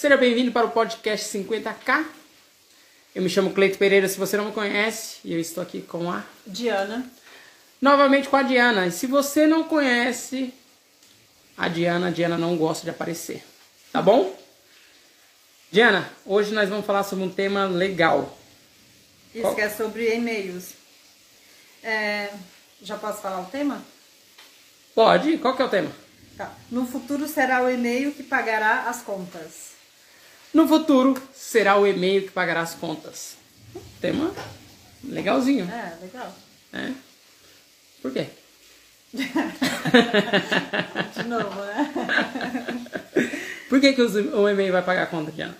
Seja bem-vindo para o podcast 50K. Eu me chamo Cleito Pereira, se você não me conhece, e eu estou aqui com a Diana. novamente com a Diana. E se você não conhece a Diana, a Diana não gosta de aparecer. Tá bom? Diana, hoje nós vamos falar sobre um tema legal. Isso Qual? que é sobre e-mails. É, já posso falar o tema? Pode? Qual que é o tema? Tá. No futuro será o e-mail que pagará as contas. No futuro será o e-mail que pagará as contas. Tema legalzinho, É, legal. né? Por quê? De novo, né? Por que, que o e-mail vai pagar a conta, Diana?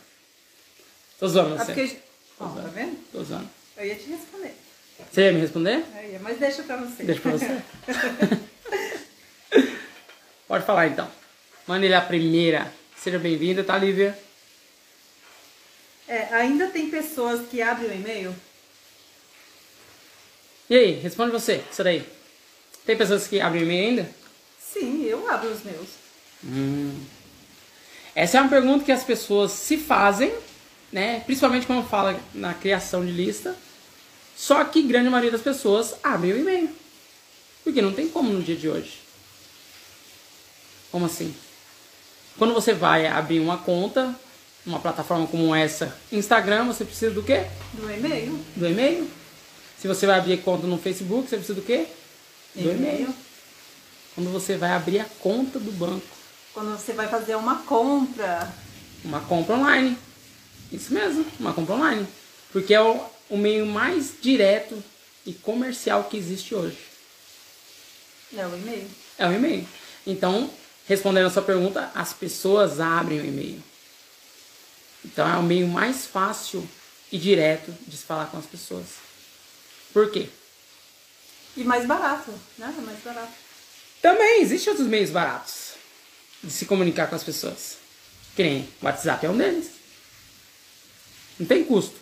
Tô zoando É você. porque. Tá vendo? Tô zoando. Eu ia te responder. Você ia me responder? Eu ia, mas deixa pra você. Deixa pra você. Pode falar então. Manda ele a primeira. Seja bem-vinda, tá, Lívia? É, ainda tem pessoas que abrem o e-mail? E aí, responde você, isso daí. Tem pessoas que abrem e-mail ainda? Sim, eu abro os meus. Essa é uma pergunta que as pessoas se fazem, né? Principalmente quando fala na criação de lista. Só que grande maioria das pessoas abrem o e-mail. Porque não tem como no dia de hoje. Como assim? Quando você vai abrir uma conta, uma plataforma como essa, Instagram, você precisa do quê? Do e-mail? Do e-mail. Se você vai abrir conta no Facebook, você precisa do quê? Do e-mail. Quando você vai abrir a conta do banco, Quando você vai fazer uma compra. uma compra online. Isso mesmo, uma compra online. Porque é o, o meio mais direto e comercial que existe hoje. É o e-mail. É o e-mail. Então, respondendo a sua pergunta, as pessoas abrem o e-mail. Então é o meio mais fácil e direto de se falar com as pessoas. Por quê? E mais barato, né? É mais barato. Também existem outros meios baratos de se comunicar com as pessoas. Que nem WhatsApp é um deles. Não tem custo.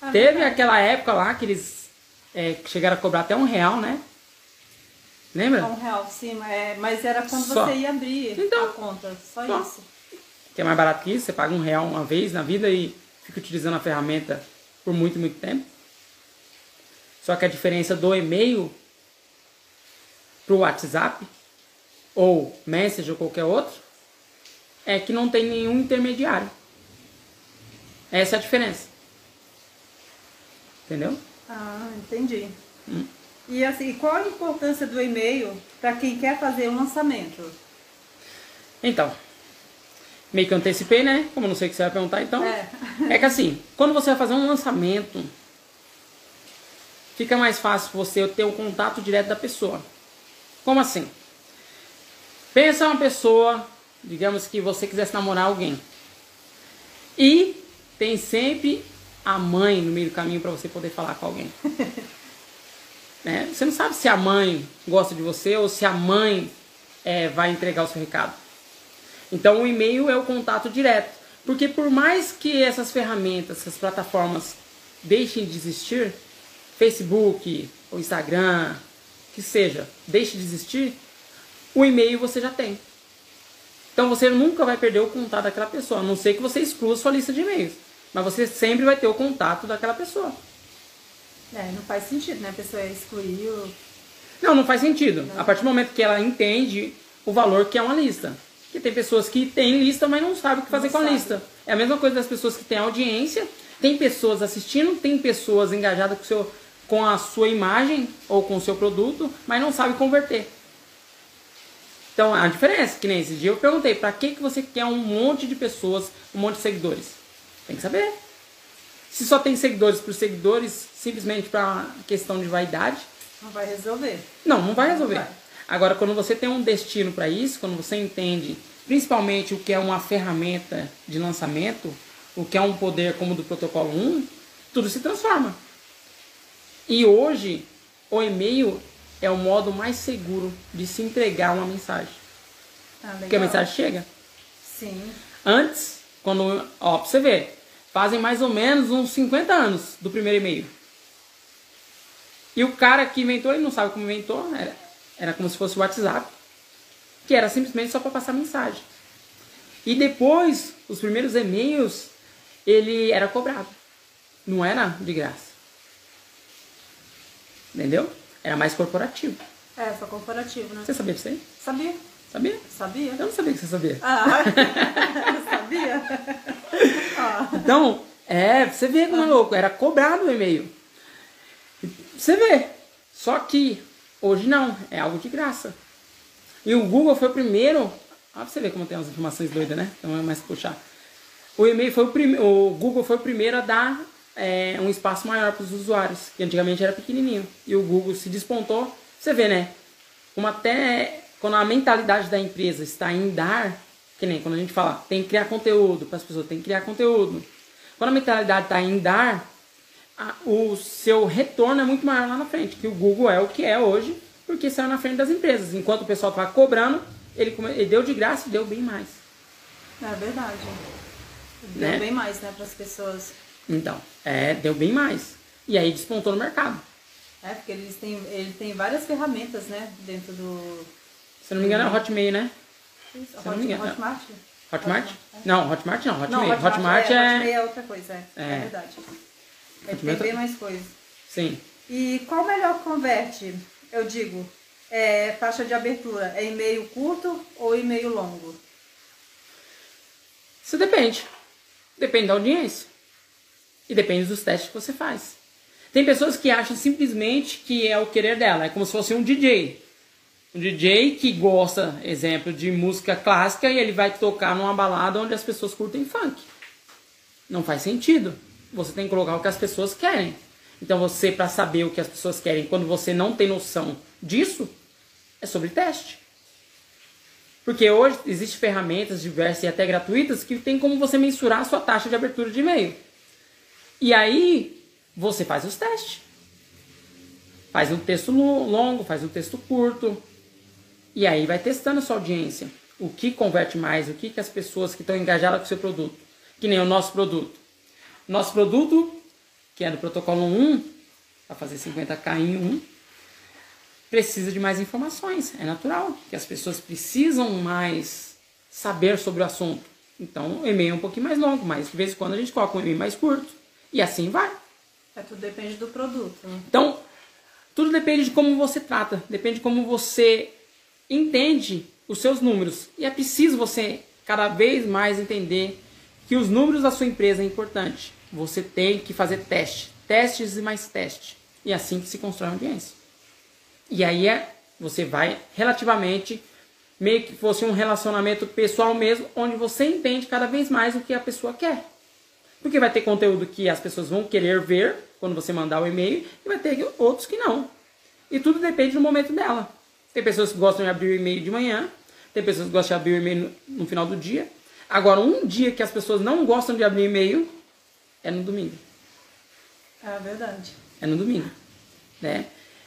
Ah, Teve verdade. aquela época lá que eles é, chegaram a cobrar até um real, né? Lembra? Um real, sim, é, mas era quando Só. você ia abrir Então, a conta, só, só. isso. Que é mais barato que isso, você paga um real uma vez na vida e fica utilizando a ferramenta por muito, muito tempo. Só que a diferença do e-mail pro WhatsApp ou Message ou qualquer outro é que não tem nenhum intermediário. Essa é a diferença. Entendeu? Ah, entendi. Hum. E assim, qual a importância do e-mail para quem quer fazer um lançamento? Então, meio que antecipei, né? Como eu não sei o que você vai perguntar, então. É. É que assim, quando você vai fazer um lançamento, fica mais fácil você ter o contato direto da pessoa. Como assim? Pensa uma pessoa, digamos que você quisesse namorar alguém. E tem sempre a mãe no meio do caminho para você poder falar com alguém. Né? Você não sabe se a mãe gosta de você ou se a mãe é, vai entregar o seu recado. Então o e-mail é o contato direto. Porque por mais que essas ferramentas, essas plataformas deixem de existir, Facebook ou Instagram, que seja, deixe de existir, o e-mail você já tem. Então você nunca vai perder o contato daquela pessoa, a não ser que você exclua sua lista de e-mails. Mas você sempre vai ter o contato daquela pessoa. É, não faz sentido, né? A pessoa excluir o... Não, não faz sentido. A partir do momento que ela entende o valor que é uma lista. Porque tem pessoas que têm lista, mas não sabem o que fazer Não com a sabe. lista. É a mesma coisa das pessoas que têm audiência, tem pessoas assistindo, tem pessoas engajadas com, seu, com a sua imagem ou com o seu produto, mas não sabe converter. Então a diferença, que nem esse dia eu perguntei, pra que, que você quer um monte de pessoas, um monte de seguidores? Tem que saber. Se só tem seguidores por seguidores, simplesmente para questão de vaidade, não vai resolver. não, não vai resolver. Não vai. Agora, quando você tem um destino para isso, quando você entende principalmente o que é uma ferramenta de lançamento, o que é um poder como o do protocolo 1, tudo se transforma. E hoje, o e-mail é o modo mais seguro de se entregar uma mensagem. Ah, Porque a mensagem chega. Sim. Antes, quando, ó, pra você ver, fazem mais ou menos uns 50 anos do primeiro e-mail. E o cara que inventou, ele não sabe como inventou, era, era como se fosse o WhatsApp, que era simplesmente só para passar mensagem. E depois, os primeiros e-mails, ele era cobrado. Não era de graça. Entendeu? Era mais corporativo. É, foi corporativo, né? Você sabia disso aí? Sabia? Sabia? Sabia? Eu não sabia que você sabia. Ah, sabia? Ah. Então, é, você vê como é louco, era cobrado o e-mail. Você vê. Só que hoje não, é algo de graça. E o Google foi o primeiro. Olha pra você ver como tem umas informações doidas, né? Então é mais puxar. O e-mail foi o primeiro. O Google foi o primeiro a dar é, um espaço maior para os usuários, que antigamente era pequenininho. E o Google se despontou. Você vê, né? Como até quando a mentalidade da empresa está em dar, que nem quando a gente fala, tem que criar conteúdo para as pessoas, tem que criar conteúdo. Quando a mentalidade está em dar, a, o seu retorno é muito maior lá na frente, que o Google é o que é hoje, porque saiu na frente das empresas. Enquanto o pessoal estava cobrando, ele, ele deu de graça e deu bem mais. É verdade. Deu Né? bem mais, né, para as pessoas. Então, é, deu bem mais. E aí despontou no mercado. É, porque eles têm, ele tem várias ferramentas, né, dentro do... Se não me engano é o Hotmail, né? Hot, não me engano, é. Hotmart? Hotmart? É. Não, Hotmart não, Hotmail. Não, Hotmart, Hotmart é, é... Hotmail é outra coisa, é, é. É. verdade. Tem é bem mais coisas. Sim. E qual melhor converte? Eu digo, é, taxa de abertura, é e-mail curto ou e-mail longo? Isso depende. Depende da audiência. E depende dos testes que você faz. Tem pessoas que acham simplesmente que é o querer dela. É como se fosse um DJ. Um DJ que gosta, exemplo, de música clássica e ele vai tocar numa balada onde as pessoas curtem funk. Não faz sentido. Você tem que colocar o que as pessoas querem. Então você, para saber o que as pessoas querem, quando você não tem noção disso, é sobre teste. Porque hoje existem ferramentas diversas e até gratuitas que tem como você mensurar a sua taxa de abertura de e-mail. E aí você faz os testes. Faz um texto lo- longo, faz um texto curto. E aí vai testando a sua audiência. O que converte mais, o que, que as pessoas que estão engajadas com o seu produto. Que nem o nosso produto. Nosso produto, que é do protocolo 1, para fazer 50k em 1, precisa de mais informações. É natural que as pessoas precisam mais saber sobre o assunto. Então, o e-mail é um pouquinho mais longo, mas de vez em quando a gente coloca um e-mail mais curto. E assim vai. É, tudo depende do produto. né? Então, tudo depende de como você trata, depende de como você entende os seus números. E é preciso você cada vez mais entender que os números da sua empresa é importante. Você tem que fazer teste, testes e mais teste. E assim que se constrói uma audiência. E aí é, você vai relativamente meio que fosse um relacionamento pessoal mesmo, onde você entende cada vez mais o que a pessoa quer. Porque vai ter conteúdo que as pessoas vão querer ver quando você mandar o e-mail e vai ter outros que não. E tudo depende do momento dela. Tem pessoas que gostam de abrir o e-mail de manhã, tem pessoas que gostam de abrir o e-mail no, no final do dia. Agora, um dia que as pessoas não gostam de abrir e-mail é no domingo. É verdade. É no domingo. Né?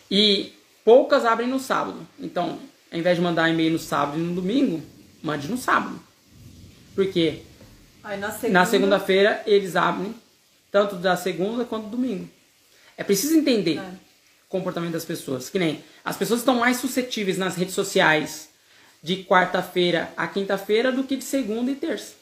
E poucas abrem no sábado. Então, ao invés de mandar e-mail no sábado e no domingo, mande no sábado. Por quê? Aí na segunda... Segunda-feira eles abrem tanto da segunda quanto do domingo. É preciso entender É. o comportamento das pessoas. Que nem as pessoas estão mais suscetíveis nas redes sociais de quarta-feira a quinta-feira do que de segunda e terça.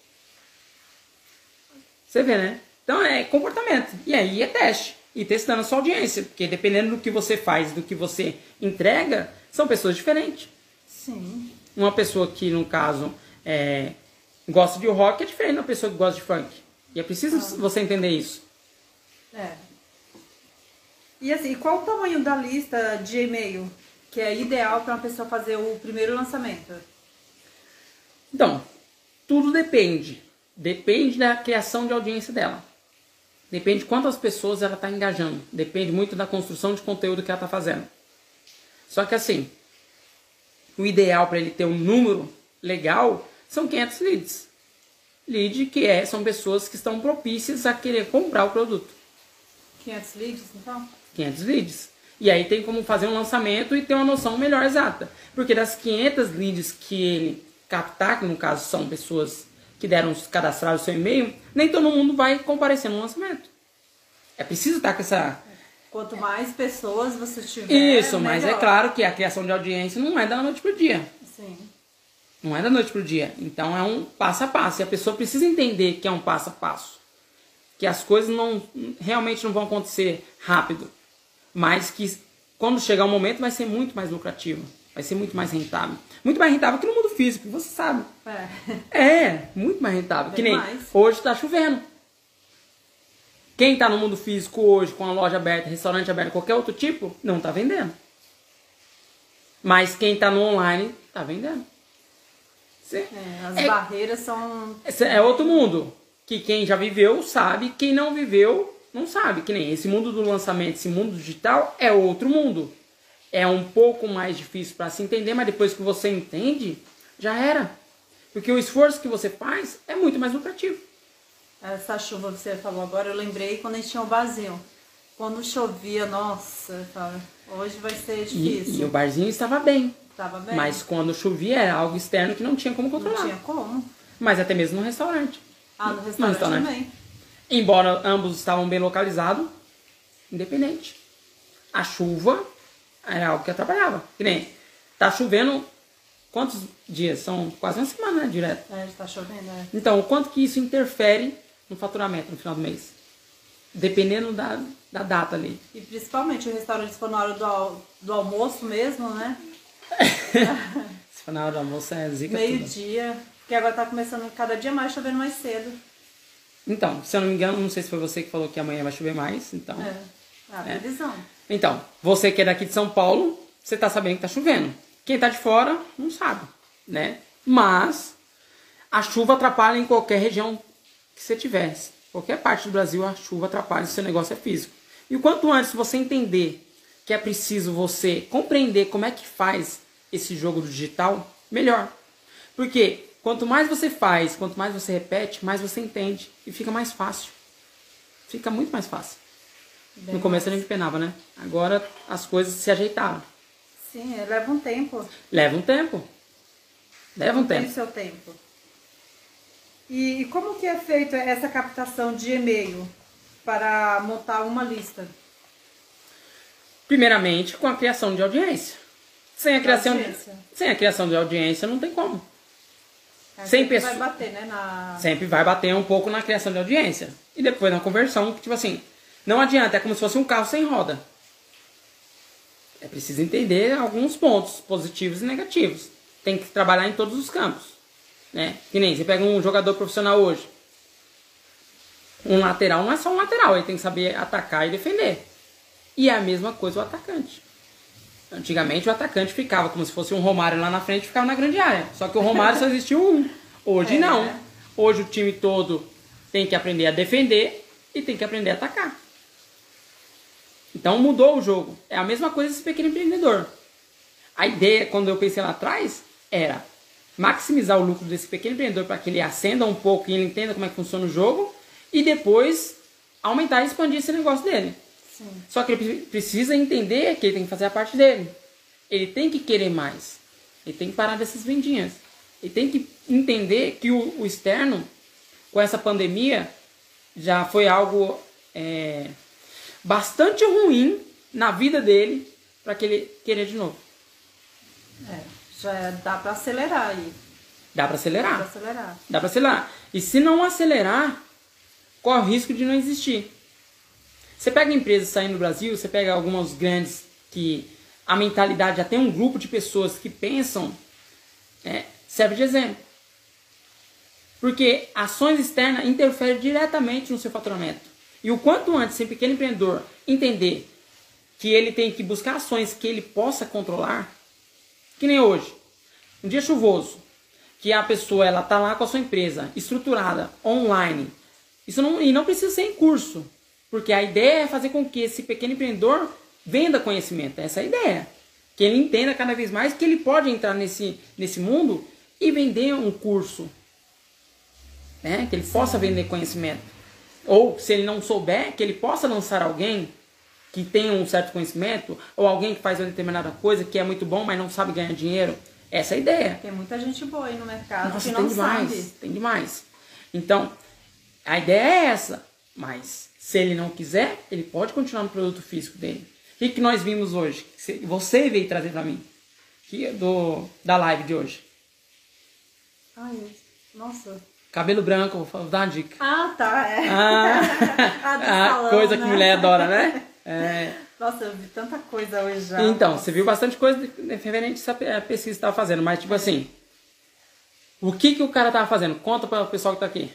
Você vê, né? Então é comportamento. E aí é teste. E testando a sua audiência. Porque dependendo do que você faz, do que você entrega, são pessoas diferentes. Sim. Uma pessoa que, no caso, é, gosta de rock é diferente de uma pessoa que gosta de funk. E é preciso você entender isso. É. E assim, qual o tamanho da lista de e-mail que é ideal para uma pessoa fazer o primeiro lançamento? Então, tudo depende. Depende da criação de audiência dela. Depende de quantas pessoas ela está engajando. Depende muito da construção de conteúdo que ela está fazendo. Só que assim, o ideal para ele ter um número legal são 500 leads. Lead que é, são pessoas que estão propícias a querer comprar o produto. 500 leads, então? 500 leads. E aí tem como fazer um lançamento e ter uma noção melhor exata. Porque das 500 leads que ele captar, que no caso são pessoas que deram cadastrar o seu e-mail, nem todo mundo vai comparecer no lançamento. É preciso estar com essa. Quanto mais pessoas você tiver. Isso, mas é melhor. claro que a criação de audiência não é da noite pro dia. Sim. Não é da noite pro dia. Então é um passo a passo. E a pessoa precisa entender que é um passo a passo. Que as coisas não realmente não vão acontecer rápido. Mas que quando chegar o momento vai ser muito mais lucrativo. Vai ser muito mais rentável. Muito mais rentável que no mundo físico, você sabe. É, é muito mais rentável. Bem que nem mais. hoje tá chovendo. Quem está no mundo físico hoje, com a loja aberta, restaurante aberto, qualquer outro tipo, não está vendendo. Mas quem está no online está vendendo. É, as é, barreiras são. É outro mundo. Que quem já viveu sabe, quem não viveu não sabe. Que nem esse mundo do lançamento, esse mundo digital é outro mundo. É um pouco mais difícil para se entender, mas depois que você entende, já era. Porque o esforço que você faz é muito mais lucrativo. Essa chuva que você falou agora, eu lembrei quando a gente tinha o barzinho. Quando chovia, nossa, hoje vai ser difícil. E, e, o barzinho estava bem. Estava bem. Mas quando chovia era algo externo que não tinha como controlar. Não tinha como. Mas até mesmo no restaurante. Ah, no restaurante, no restaurante. também. Embora ambos estavam bem localizados, independente. A chuva era algo que atrapalhava. Que nem, tá chovendo quantos dias? São quase uma semana, né, direto. É, está chovendo, é. Então, o quanto que isso interfere no faturamento no final do mês. Dependendo da, da data ali. E principalmente o restaurante se for na hora do, do almoço mesmo, né? se for na hora do almoço é zica Meio-dia. Porque agora tá começando cada dia mais chovendo mais cedo. Então, se eu não me engano, não sei se foi você que falou que amanhã vai chover mais, então. É, a é. previsão. É. Então, você que é daqui de São Paulo, você tá sabendo que tá chovendo. Quem tá de fora, não sabe, né? Mas a chuva atrapalha em qualquer região que você tivesse. Qualquer parte do Brasil a chuva atrapalha se seu negócio é físico. E o quanto antes você entender que é preciso você compreender como é que faz esse jogo do digital, melhor. Porque quanto mais você faz, quanto mais você repete, mais você entende e fica mais fácil. Fica muito mais fácil. No começo a gente penava, né? Agora as coisas se ajeitaram. Sim, leva um tempo. Leva um tempo. Leva um tempo. Tem seu tempo. E, como que é feita essa captação de e-mail para montar uma lista? Primeiramente, com a criação de audiência. Sem a criação, de, sem a criação de audiência não tem como. É, sem sempre pessoa, vai bater, né? Na... Sempre vai bater um pouco na criação de audiência. E depois na conversão, tipo assim, não adianta, é como se fosse um carro sem roda. É preciso entender alguns pontos positivos e negativos. Tem que trabalhar em todos os campos. Né? Que nem você pega um jogador profissional hoje. Um lateral não é só um lateral, ele tem que saber atacar e defender. E é a mesma coisa o atacante. Antigamente o atacante ficava como se fosse um Romário lá na frente ficava na grande área. Só que o Romário só existiu um. Hoje é. não. Hoje o time todo tem que aprender a defender e tem que aprender a atacar. Então mudou o jogo. É a mesma coisa esse pequeno empreendedor. A ideia, quando eu pensei lá atrás, era maximizar o lucro desse pequeno empreendedor para que ele acenda um pouco e ele entenda como é que funciona o jogo e depois aumentar e expandir esse negócio dele. Sim. Só que ele precisa entender que ele tem que fazer a parte dele. Ele tem que querer mais. Ele tem que parar dessas vendinhas. Ele tem que entender que o, o externo, com essa pandemia, já foi algo é, bastante ruim na vida dele para que ele querer de novo. É. Já dá para acelerar aí. Dá para acelerar. Dá para acelerar. Dá para acelerar. E se não acelerar, corre o risco de não existir. Você pega empresas saindo do Brasil, você pega algumas grandes que a mentalidade já tem um grupo de pessoas que pensam, é, serve de exemplo. Porque ações externas interferem diretamente no seu faturamento. E o quanto antes esse pequeno empreendedor entender que ele tem que buscar ações que ele possa controlar, que nem hoje. Um dia chuvoso, que a pessoa ela tá lá com a sua empresa estruturada online. Isso não e não precisa ser em curso, porque a ideia é fazer com que esse pequeno empreendedor venda conhecimento. Essa é a ideia. Que ele entenda cada vez mais que ele pode entrar nesse, nesse mundo e vender um curso. Né? Que ele possa vender conhecimento. Ou, se ele não souber, que ele possa lançar alguém que tem um certo conhecimento, ou alguém que faz uma determinada coisa que é muito bom, mas não sabe ganhar dinheiro. Essa é a ideia. Tem muita gente boa aí no mercado Nossa, que tem não demais, sabe. Tem demais. Então, a ideia é essa. Mas, se ele não quiser, ele pode continuar no produto físico dele. O que, que nós vimos hoje? Você veio trazer para mim. Do, da live de hoje. Ai, nossa. Cabelo branco, vou dar uma dica. Ah, tá. É. Ah, A do a salão, coisa que né? mulher adora, né? É. Nossa, eu vi tanta coisa hoje já. Então, você viu bastante coisa referente a pesquisa que você tava fazendo, mas tipo assim, o que que o cara tava fazendo? Conta para o pessoal que tá aqui.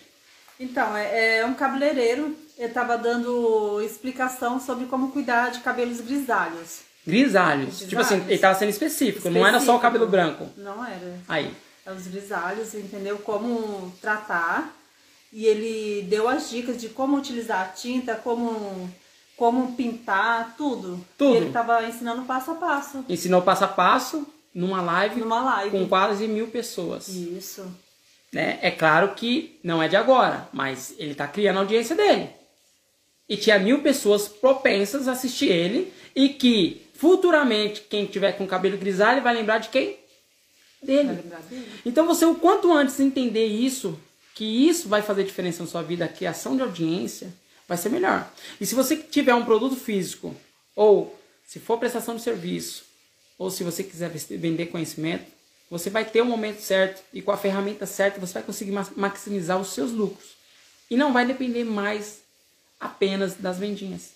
Então, é, é um cabeleireiro. Ele tava dando explicação sobre como cuidar de cabelos grisalhos. Grisalhos. Tipo assim, Grisalhos. ele tava sendo específico, não era só o Específico. cabelo branco. Não era. Aí. É os grisalhos, entendeu? Como tratar. E ele deu as dicas de como utilizar a tinta, como, como pintar, tudo. Tudo. E ele tava ensinando passo a passo. Ensinou passo a passo numa live Numa live. com quase mil pessoas. Isso. né? É claro que não é de agora, mas ele está criando a audiência dele. E tinha mil pessoas propensas a assistir ele e que futuramente quem tiver com cabelo grisalho vai lembrar de quem? Vai Dele. Então você o quanto antes entender isso, que isso vai fazer diferença na sua vida, a criação de audiência, vai ser melhor. E se você tiver um produto físico, ou se for prestação de serviço, ou se você quiser vender conhecimento, você vai ter o momento certo e com a ferramenta certa você vai conseguir ma- maximizar os seus lucros. E não vai depender mais apenas das vendinhas.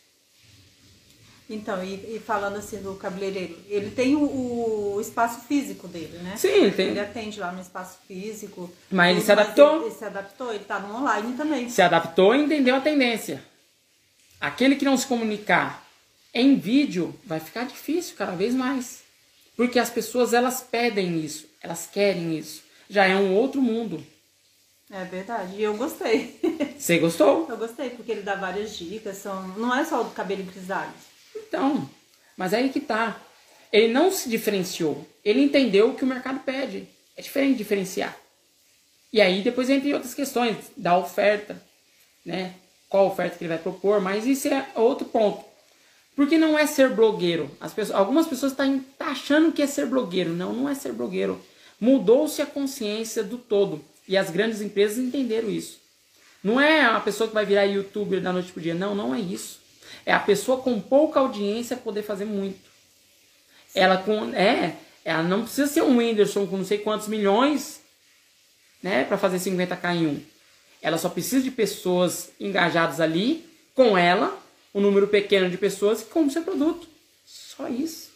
Então, e, e falando assim do cabeleireiro, ele tem o, o espaço físico dele, né? Sim, ele tem. Ele atende lá no espaço físico. Mas ele se adaptou. Ele, ele se adaptou, ele tá no online também. se adaptou e entendeu a tendência. Aquele que não se comunicar em vídeo vai ficar difícil cada vez mais. Porque as pessoas elas pedem isso, elas querem isso. Já é um outro mundo. É verdade. E eu gostei. Você gostou? eu gostei, porque ele dá várias dicas. São... Não é só o do cabelo grisalho. Então, mas aí que tá. Ele não se diferenciou. Ele entendeu o que o mercado pede. É diferente diferenciar. E aí depois entra em outras questões da oferta, né? Qual oferta que ele vai propor, mas isso é outro ponto. Porque não é ser blogueiro. As pessoas, algumas pessoas estão tá achando que é ser blogueiro. Não, não é ser blogueiro. Mudou-se a consciência do todo. E as grandes empresas entenderam isso. Não é a pessoa que vai virar youtuber da noite pro dia. Não, não é isso. É a pessoa com pouca audiência poder fazer muito. Ela com é, ela não precisa ser um Whindersson com não sei quantos milhões, né, para fazer 50k em um. Ela só precisa de pessoas engajadas ali com ela, um número pequeno de pessoas que compram seu produto. Só isso.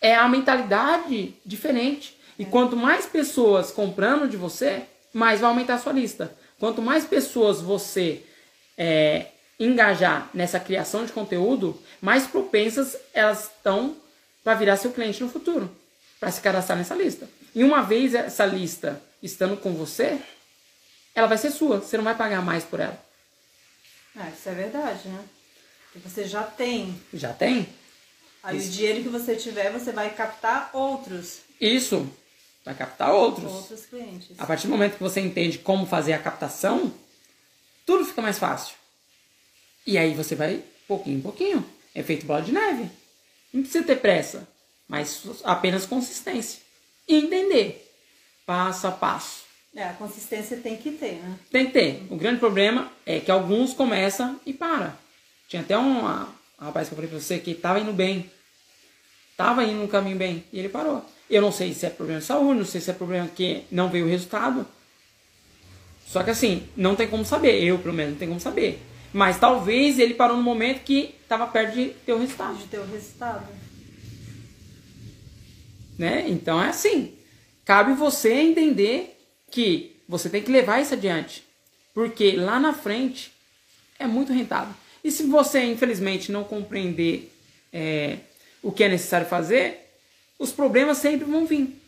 É a mentalidade diferente. E quanto mais pessoas comprando de você, mais vai aumentar a sua lista. Quanto mais pessoas você é, engajar nessa criação de conteúdo, mais propensas elas estão para virar seu cliente no futuro, para se cadastrar nessa lista. E uma vez essa lista estando com você, ela vai ser sua. Você não vai pagar mais por ela. É, isso é verdade, né? Porque você já tem. Já tem? Aí o dinheiro que você tiver, você vai captar outros. Isso. Vai captar outros. Outros clientes. A partir do momento que você entende como fazer a captação, tudo fica mais fácil. E aí você vai pouquinho em pouquinho. É feito bola de neve. Não precisa ter pressa, mas apenas consistência. E entender. Passo a passo. É, a consistência tem que ter, né? Tem que ter. O grande problema é que alguns começam e para. Tinha até um, um rapaz que eu falei pra você que tava indo bem. Tava indo no caminho bem. E ele parou. Eu não sei se é problema de saúde, não sei se é problema que não veio o resultado. Só que assim, não tem como saber. Eu, pelo menos, não tem como saber. Mas talvez ele parou no momento que estava perto de ter o resultado. De ter o resultado. Né? Então é assim. Cabe você entender que você tem que levar isso adiante. Porque lá na frente é muito rentável. E se você, infelizmente, não compreender é, o que é necessário fazer, os problemas sempre vão vir.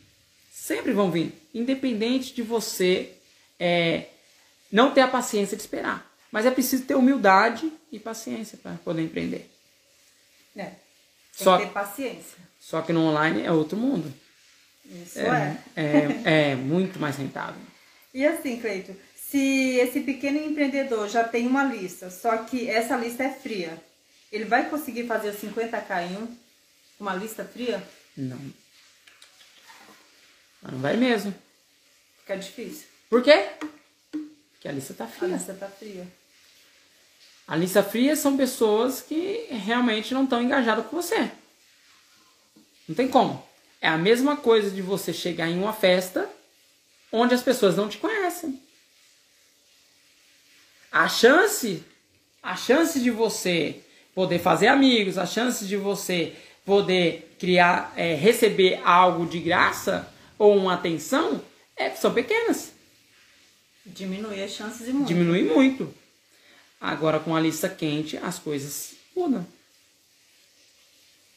Sempre vão vir. Independente de você é, não ter a paciência de esperar. Mas é preciso ter humildade e paciência para poder empreender. É. Tem Só- que ter paciência. Só que no online é outro mundo. Isso é. É, é muito mais rentável. E assim, Cleito, se esse pequeno empreendedor já tem uma lista, só que essa lista é fria, ele vai conseguir fazer os 50k em um? Uma lista fria? Não. Mas não vai mesmo. Fica difícil. Por quê? Porque a lista tá A fria. lista tá fria. A lista fria são pessoas que realmente não estão engajadas com você. Não tem como. É a mesma coisa de você chegar em uma festa onde as pessoas não te conhecem. A chance, a chance de você poder fazer amigos, a chance de você poder criar, é, receber algo de graça ou uma atenção é, são pequenas. Diminui as chances e muito. Diminui muito. Agora com a lista quente as coisas mudam.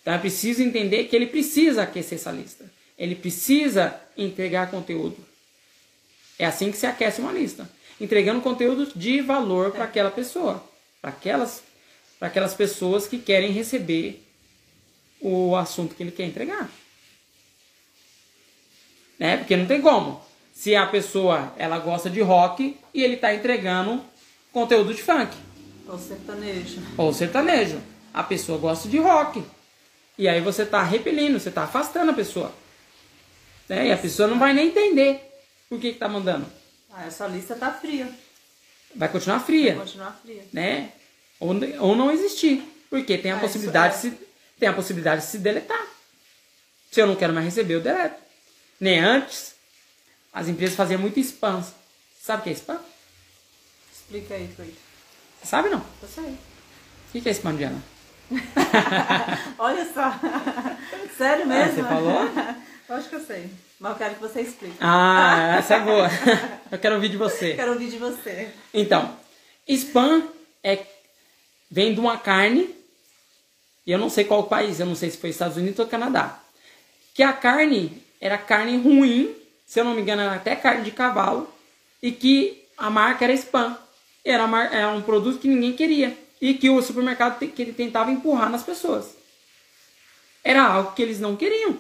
Então é preciso entender que ele precisa aquecer essa lista. Ele precisa entregar conteúdo. É assim que se aquece uma lista. Entregando conteúdo de valor para aquela pessoa. Para aquelas, aquelas pessoas que querem receber o assunto que ele quer entregar. Né? Porque não tem como. Se a pessoa ela gosta de rock e ele está entregando conteúdo de funk. Ou sertanejo. Ou sertanejo. A pessoa gosta de rock. E aí você está repelindo, você está afastando a pessoa. Né? E a pessoa não vai nem entender por que está mandando. Ah, essa lista tá fria. Vai continuar fria. Vai continuar fria. Né? Ou, ou não existir. Porque tem a Ah, possibilidade é. se, tem a possibilidade de se deletar. Se eu não quero mais receber, eu deleto. Nem antes, as empresas faziam muito spam. Sabe o que é spam? Explica aí, Cleiton. Você sabe não? Eu sei. O que é spam, Diana? Olha só. Sério Ah, mesmo? você falou? Eu acho que eu sei. Mas eu quero que você explique. Ah, essa é boa. Eu quero ouvir de você. Quero ouvir de você. Então, spam é vem de uma carne, e eu não sei qual país, eu não sei se foi Estados Unidos ou Canadá, que a carne era carne ruim, se eu não me engano era até carne de cavalo, e que a marca era spam. Era, era um produto que ninguém queria e que o supermercado que ele tentava empurrar nas pessoas. Era algo que eles não queriam.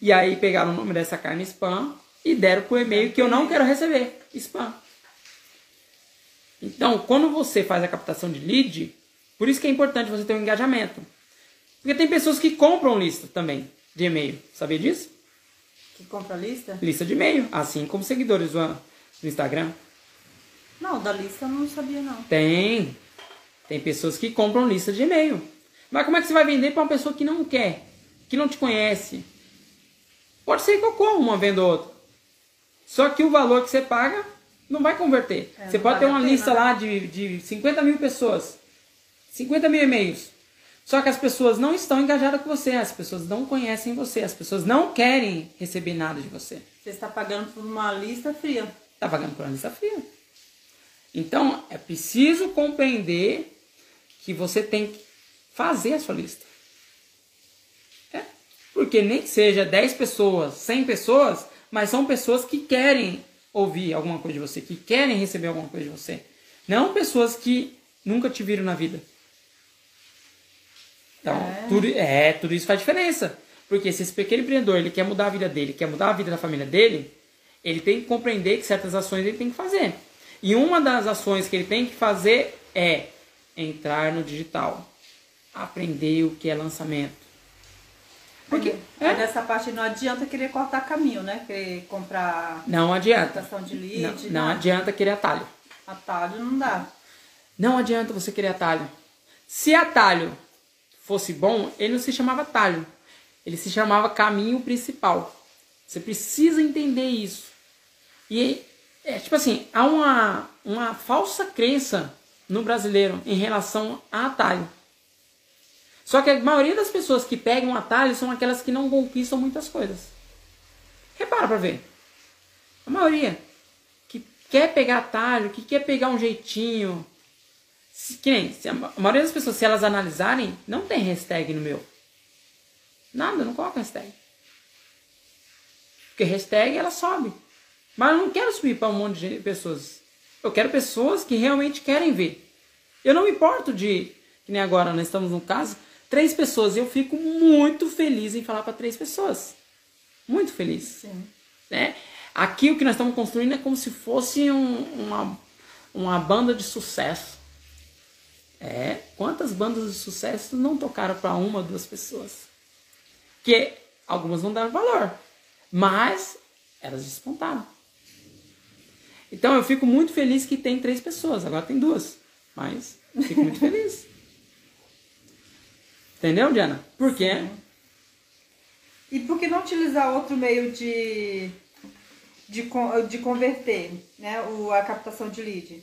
E aí pegaram o nome dessa carne spam e deram pro e-mail que eu não quero receber. Spam. Então, quando você faz a captação de lead, por isso que é importante você ter um engajamento. Porque tem pessoas que compram lista também de e-mail. Sabia disso? Que compra lista? Lista de e-mail, assim como seguidores do, do Instagram. Não, da lista eu não sabia não. Tem. Tem pessoas que compram lista de e-mail. Mas como é que você vai vender para uma pessoa que não quer, que não te conhece? Pode ser que ocorra uma venda ou outra. Só que o valor que você paga não vai converter. É, você pode ter uma lista né? lá de, de 50 mil pessoas, 50 mil e-mails. Só que as pessoas não estão engajadas com você, as pessoas não conhecem você, as pessoas não querem receber nada de você. Você está pagando por uma lista fria. Tá pagando por uma lista fria. Então, é preciso compreender que você tem que fazer a sua lista. É. Porque nem que seja 10 pessoas, 100 pessoas, mas são pessoas que querem ouvir alguma coisa de você, que querem receber alguma coisa de você. Não pessoas que nunca te viram na vida. Então, É. tudo, é, tudo isso faz diferença. Porque se esse pequeno empreendedor ele quer mudar a vida dele, quer mudar a vida da família dele, ele tem que compreender que certas ações ele tem que fazer. E uma das ações que ele tem que fazer é entrar no digital, aprender o que é lançamento. Porque é, nessa parte não adianta querer cortar caminho, né? Querer comprar não adianta. de lead. Não, não adianta querer atalho. Atalho não dá. Não adianta você querer atalho. Se atalho fosse bom, ele não se chamava atalho. Ele se chamava caminho principal. Você precisa entender isso. E é tipo assim, há uma, uma falsa crença no brasileiro em relação a atalho. Só que a maioria das pessoas que pegam atalho são aquelas que não conquistam muitas coisas. Repara pra ver. A maioria que quer pegar atalho, que quer pegar um jeitinho. Se, que nem, a maioria das pessoas, se elas analisarem, não tem hashtag no meu. Nada, não coloca hashtag. Porque hashtag ela sobe. Mas eu não quero subir para um monte de pessoas. Eu quero pessoas que realmente querem ver. Eu não me importo de, que nem agora nós estamos no caso, três pessoas. Eu fico muito feliz em falar para três pessoas. Muito feliz Sim. né? Aqui o que nós estamos construindo é como se fosse um- uma, uma banda de sucesso. É, quantas bandas de sucesso não tocaram para uma, duas pessoas? Que algumas não deram valor, mas elas despontaram. Então eu fico muito feliz que tem três pessoas, agora tem duas, mas fico muito feliz. Entendeu, Diana? Por quê? E por que não utilizar outro meio de, de, de converter né, o, a captação de lead.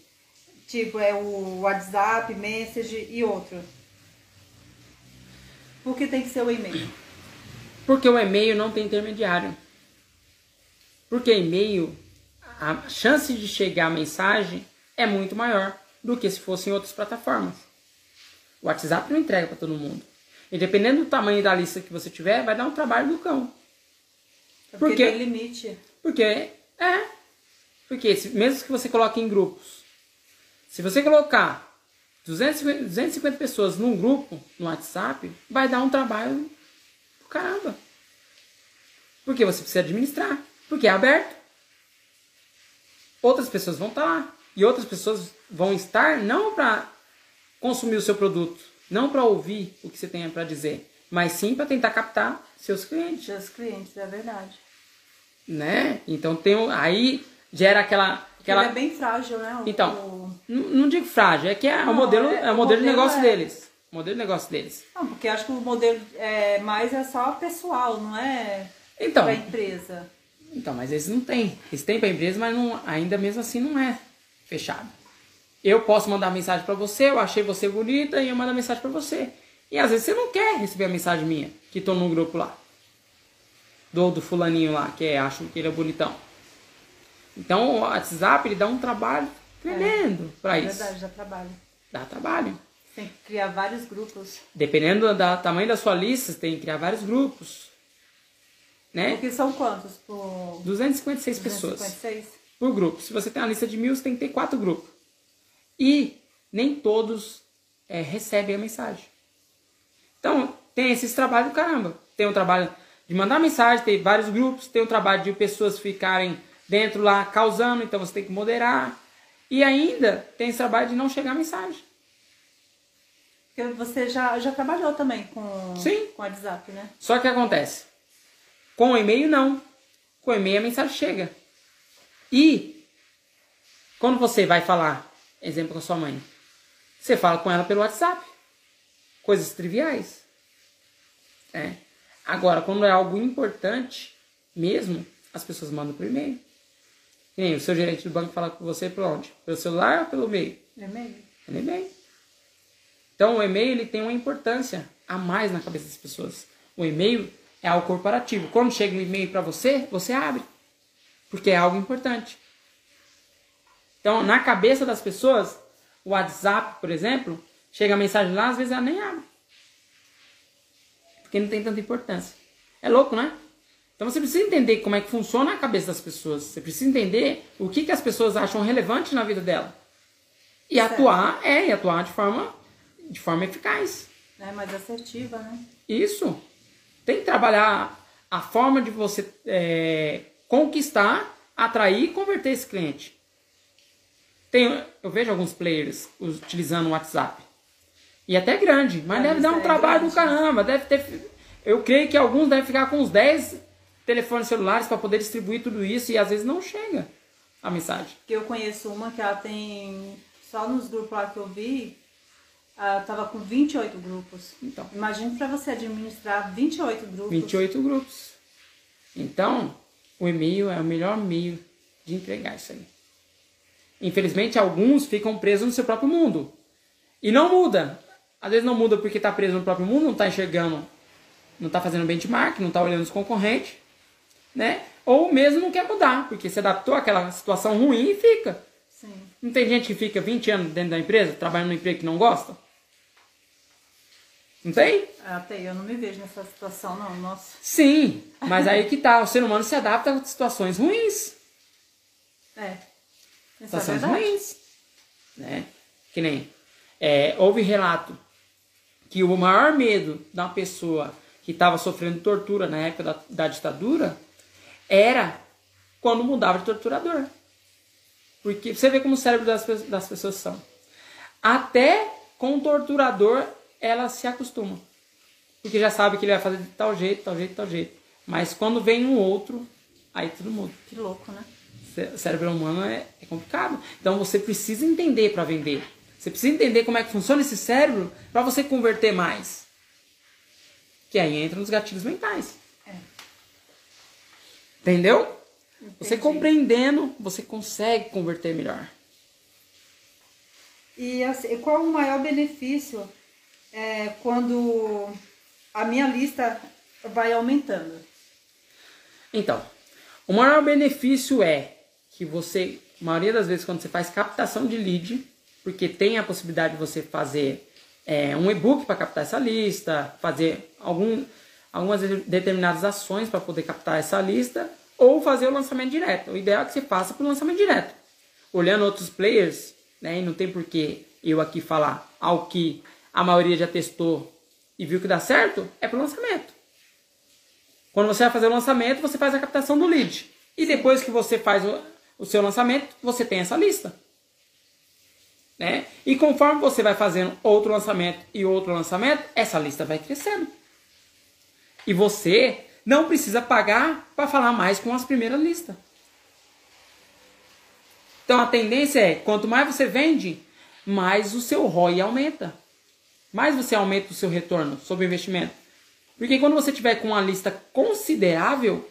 Tipo, é o WhatsApp, Message e outro. Por que tem que ser o e-mail? Porque o e-mail não tem intermediário. Porque e-mail, a chance de chegar a mensagem é muito maior do que se fosse em outras plataformas. O WhatsApp não entrega para todo mundo. E dependendo do tamanho da lista que você tiver, vai dar um trabalho do cão. É Por Porque quê? tem limite. Porque é. Porque mesmo que você coloque em grupos, se você colocar 250, 250 pessoas num grupo no WhatsApp, vai dar um trabalho do caramba. Porque você precisa administrar. Porque é aberto. Outras pessoas vão estar lá. E outras pessoas vão estar não para consumir o seu produto, não para ouvir o que você tem para dizer, mas sim para tentar captar seus clientes Seus clientes, é verdade. né? Então tem aí gera aquela aquela Ele é bem frágil, né? o- então o- não, digo frágil, é que é o Não, modelo é- é, o o modelo de modelo negócio é- deles, o modelo de negócio deles. Não, porque acho que o modelo é mais é só pessoal, não é Então, pra empresa. Então, mas eles não têm, eles têm para empresa, mas não, ainda mesmo assim não é fechado. Eu posso mandar mensagem para você, eu achei você bonita e eu mando mensagem para você. E às vezes você não quer receber a mensagem minha, que tô num grupo lá. Do, do fulaninho lá, que é, acho que ele é bonitão. Então o WhatsApp ele dá um trabalho tremendo para É isso. verdade, dá trabalho. Dá trabalho. Tem que criar vários grupos. Dependendo do da- tamanho da sua lista, você tem que criar vários grupos. Né? Porque são quantos por 256 pessoas 256? por grupo. Se você tem uma lista de mil, você tem que ter quatro grupos. E nem todos é, recebem a mensagem. Então, tem esses trabalhos do caramba. Tem o trabalho de mandar mensagem, tem vários grupos, tem o trabalho de pessoas ficarem dentro lá causando, então você tem que moderar. E ainda tem esse trabalho de não chegar a mensagem. Porque você já, já trabalhou também com Sim. com WhatsApp, né? Só que acontece? Com o e-mail não. Com o e-mail a mensagem chega. E quando você vai falar, exemplo com a sua mãe, você fala com ela pelo WhatsApp. Coisas triviais. É. Agora, quando é algo importante mesmo, as pessoas mandam por e-mail. Que nem o seu gerente do banco fala com você por onde? Pelo celular ou pelo e-mail? E-mail. É e-mail. Então o e-mail ele tem uma importância a mais na cabeça das pessoas. O e-mail é algo corporativo. Quando chega um e-mail para você, você abre. Porque é algo importante. Então, na cabeça das pessoas, o WhatsApp, por exemplo, chega a mensagem lá, às vezes ela nem abre. Porque não tem tanta importância. É louco, né? Então você precisa entender como é que funciona a cabeça das pessoas. Você precisa entender o que, que as pessoas acham relevante na vida dela. E Certo. atuar, é, e atuar de forma, de forma eficaz. É mais assertiva, né? Isso. Tem que trabalhar a forma de você é, conquistar, atrair e converter esse cliente. Tem, eu vejo alguns players utilizando o WhatsApp. E até grande, mas A deve dar um é trabalho do grande. caramba. Deve ter, eu creio que alguns devem ficar com uns 10 telefones celulares para poder distribuir tudo isso e às vezes não chega a mensagem. Porque eu conheço uma que ela tem. Só nos grupos lá que eu vi, ela tava com 28 grupos. Então. Imagine pra você administrar 28 grupos. 28 grupos. Então, o e-mail é o melhor meio de entregar isso aí. Infelizmente, alguns ficam presos no seu próprio mundo. E não muda. Às vezes não muda porque está preso no próprio mundo, não está enxergando, não está fazendo benchmark, não está olhando os concorrentes, né? Ou mesmo não quer mudar, porque se adaptou àquela situação ruim e fica. Sim. Não tem gente que fica 20 anos dentro da empresa, trabalhando num emprego que não gosta? Não tem? Até eu não me vejo nessa situação, não. Nossa. Sim, mas aí que tá, o ser humano se adapta a situações ruins. É. É Situações verdade. ruins. Né? Que nem. é, houve relato que o maior medo da pessoa que estava sofrendo tortura na época da, da ditadura era quando mudava de torturador. Porque você vê como o cérebro das, das pessoas são. Até com o torturador ela se acostuma. Porque já sabe que ele vai fazer de tal jeito, tal jeito, tal jeito. Mas quando vem um outro, aí tudo muda. Que louco, né? Cé- cérebro humano é, é complicado. Então você precisa entender para vender. Você precisa entender como é que funciona esse cérebro para você converter mais. Que aí entra nos gatilhos mentais. É. Entendeu? Você compreendendo, você consegue converter melhor. E assim, qual o maior benefício é, quando a minha lista vai aumentando? Então, o maior benefício é que você, maioria das vezes, quando você faz captação de lead, porque tem a possibilidade de você fazer é, um e-book para captar essa lista, fazer algum, algumas determinadas ações para poder captar essa lista, ou fazer o lançamento direto. O ideal é que você faça para o lançamento direto. Olhando outros players, né, e não tem porquê eu aqui falar ao que a maioria já testou e viu que dá certo, é para o lançamento. Quando você vai fazer o lançamento, você faz a captação do lead. E depois que você faz o, o seu lançamento, você tem essa lista. Né? E conforme você vai fazendo outro lançamento e outro lançamento, essa lista vai crescendo. E você não precisa pagar para falar mais com as primeiras listas. Então a tendência é, quanto mais você vende, mais o seu ROI aumenta. Mais você aumenta o seu retorno sobre o investimento. Porque quando você tiver com uma lista considerável,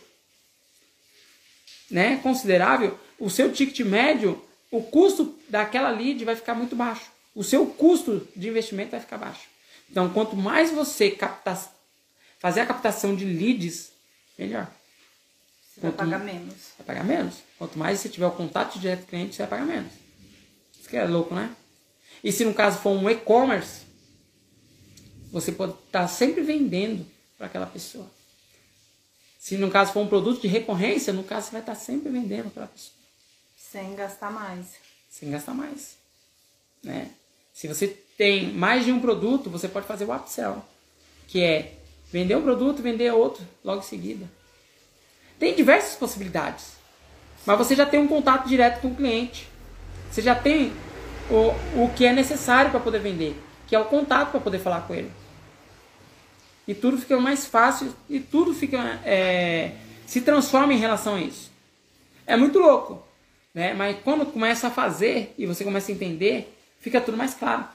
né, considerável, o seu ticket médio, o custo daquela lead vai ficar muito baixo. O seu custo de investimento vai ficar baixo. Então, quanto mais você captar, fazer a captação de leads, melhor. Você vai pagar menos. Vai pagar menos. Quanto mais você tiver o contato direto com o cliente, você vai pagar menos. Isso que é louco, né? E se no caso for um e-commerce, você pode estar sempre vendendo para aquela pessoa. Se no caso for um produto de recorrência, no caso você vai estar sempre vendendo para a pessoa. Sem gastar mais. Sem gastar mais. Né? Se você tem mais de um produto, você pode fazer o upsell, que é vender um produto, vender outro logo em seguida. Tem diversas possibilidades. Mas você já tem um contato direto com o cliente. Você já tem o, o que é necessário para poder vender, que é o contato para poder falar com ele. E tudo fica mais fácil e tudo fica é, se transforma em relação a isso. É muito louco, né? Mas quando começa a fazer e você começa a entender, fica tudo mais claro.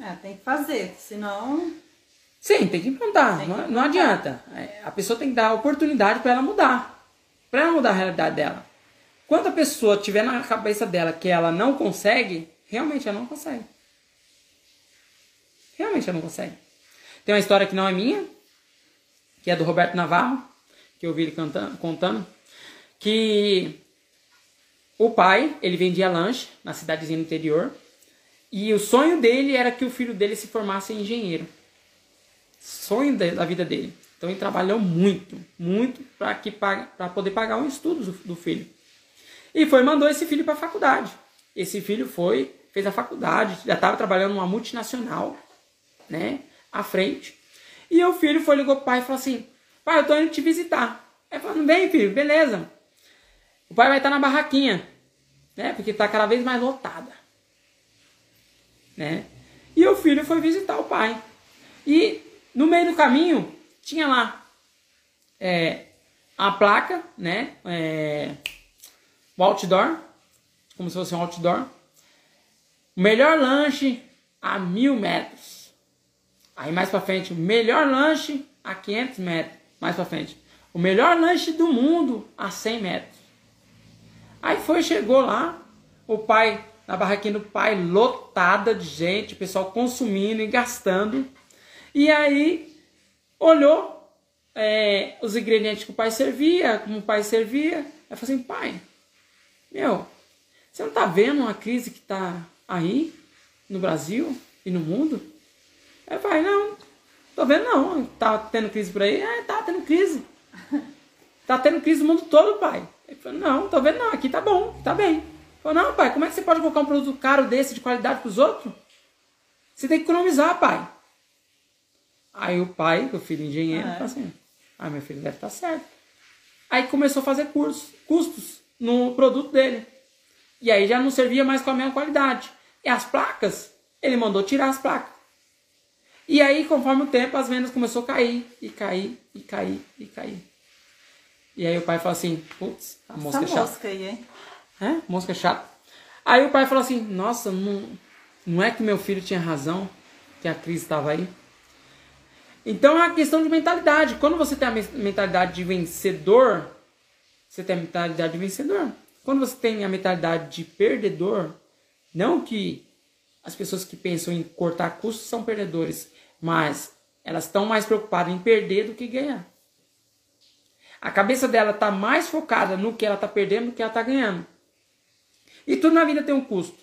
É, tem que fazer, senão. Sim, tem que implantar. Tem não, que não adianta. É, a pessoa tem que dar oportunidade para ela mudar, para ela mudar a realidade dela. Quando a pessoa tiver na cabeça dela que ela não consegue, realmente ela não consegue. Realmente ela não consegue. Tem uma história que não é minha, que é do Roberto Navarro, que eu ouvi ele cantando, contando, que o pai, ele vendia lanche na cidadezinha do interior, e o sonho dele era que o filho dele se formasse engenheiro. Sonho da vida dele. Então ele trabalhou muito, muito para poder pagar um estudo do, do filho. E foi mandou esse filho para a faculdade. Esse filho foi, fez a faculdade, já estava trabalhando numa multinacional, né? À frente. E o filho foi, ligou pro pai e falou assim: Pai, eu tô indo te visitar. Ele falou: Não vem, filho, beleza. O pai vai estar na barraquinha, né? Porque tá cada vez mais lotada, né? E o filho foi visitar o pai. E no meio do caminho tinha lá é, a placa, né? É, o outdoor, como se fosse um outdoor. O melhor lanche a mil metros. Aí mais para frente, o melhor lanche a 500 metros. Mais para frente, o melhor lanche do mundo a 100 metros. Aí foi, chegou lá, o pai, na barraquinha do pai, lotada de gente, o pessoal consumindo e gastando. E aí olhou é, os ingredientes que o pai servia, como o pai servia. Aí falou assim, pai, meu, você não tá vendo uma crise que tá aí no Brasil e no mundo? Aí falei, não, tô vendo não. Tá tendo crise por aí? É, tá tendo crise. Tá tendo crise no mundo todo, pai. Ele falou, não, tô vendo não, aqui tá bom, tá bem. Falei, não, pai, como é que você pode colocar um produto caro desse de qualidade pros outros? Você tem que economizar, pai. Aí o pai, o filho engenheiro, ah, é. falou assim, ah, meu filho deve estar tá certo. Aí começou a fazer cursos, custos no produto dele. E aí já não servia mais com a mesma qualidade. E as placas, ele mandou tirar as placas. E aí, conforme o tempo, as vendas começou a cair, e cair, e cair, e cair. E aí o pai falou assim, putz, a mosca Essa é chata. mosca aí, hein? É? Mosca chata. Aí o pai falou assim, nossa, não, não é que meu filho tinha razão, que a crise estava aí. Então é uma questão de mentalidade. Quando você tem a mentalidade de vencedor, você tem a mentalidade de vencedor. Quando você tem a mentalidade de perdedor, não que as pessoas que pensam em cortar custos são perdedores, mas elas estão mais preocupadas em perder do que ganhar. A cabeça dela está mais focada no que ela está perdendo do que ela está ganhando. E tudo na vida tem um custo.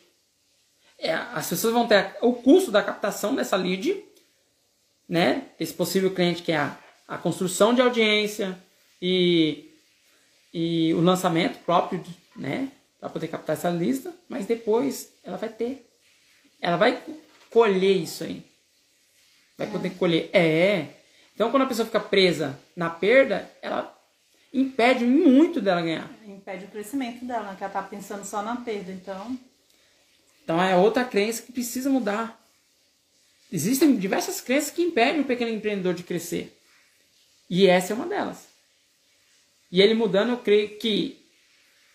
É, as pessoas vão ter o custo da captação dessa lead, né? Esse possível cliente que é a, a construção de audiência e, e o lançamento próprio, né? Para poder captar essa lista, mas depois ela vai ter. Ela vai colher isso aí. Vai é. poder colher. É. Então quando a pessoa fica presa na perda, ela impede muito dela ganhar. Impede o crescimento dela, né? Que ela tá pensando só na perda, então. Então é outra crença que precisa mudar. Existem diversas crenças que impedem o pequeno empreendedor de crescer. E essa é uma delas. E ele mudando, eu creio que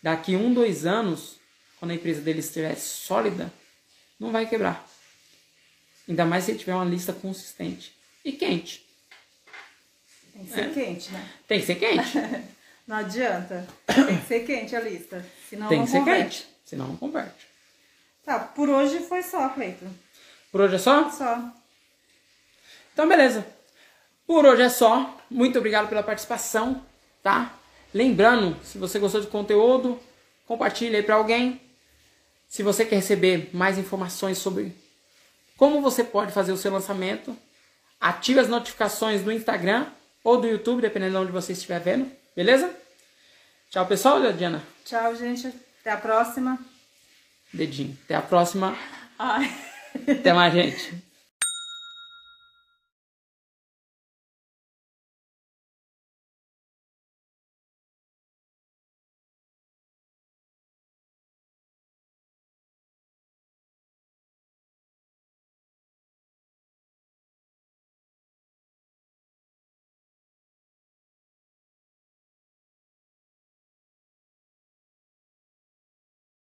daqui um, dois anos, quando a empresa dele estiver sólida, não vai quebrar. Ainda mais se tiver uma lista consistente e quente. Tem que ser é. quente, né? Tem que ser quente. não adianta. Tem que ser quente a lista. Senão Tem não que ser converte. quente. Senão não converte. Tá, por hoje foi só, Cleiton. Por hoje é só? Só. Então, beleza. Por hoje é só. Muito obrigado pela participação, tá? Lembrando, se você gostou do conteúdo, compartilhe aí para alguém. Se você quer receber mais informações sobre como você pode fazer o seu lançamento, ative as notificações do Instagram ou do YouTube, dependendo de onde você estiver vendo, beleza? Tchau, pessoal, Diana. Tchau, gente. Até a próxima. Dedinho. Até a próxima. Ai. Até mais, gente.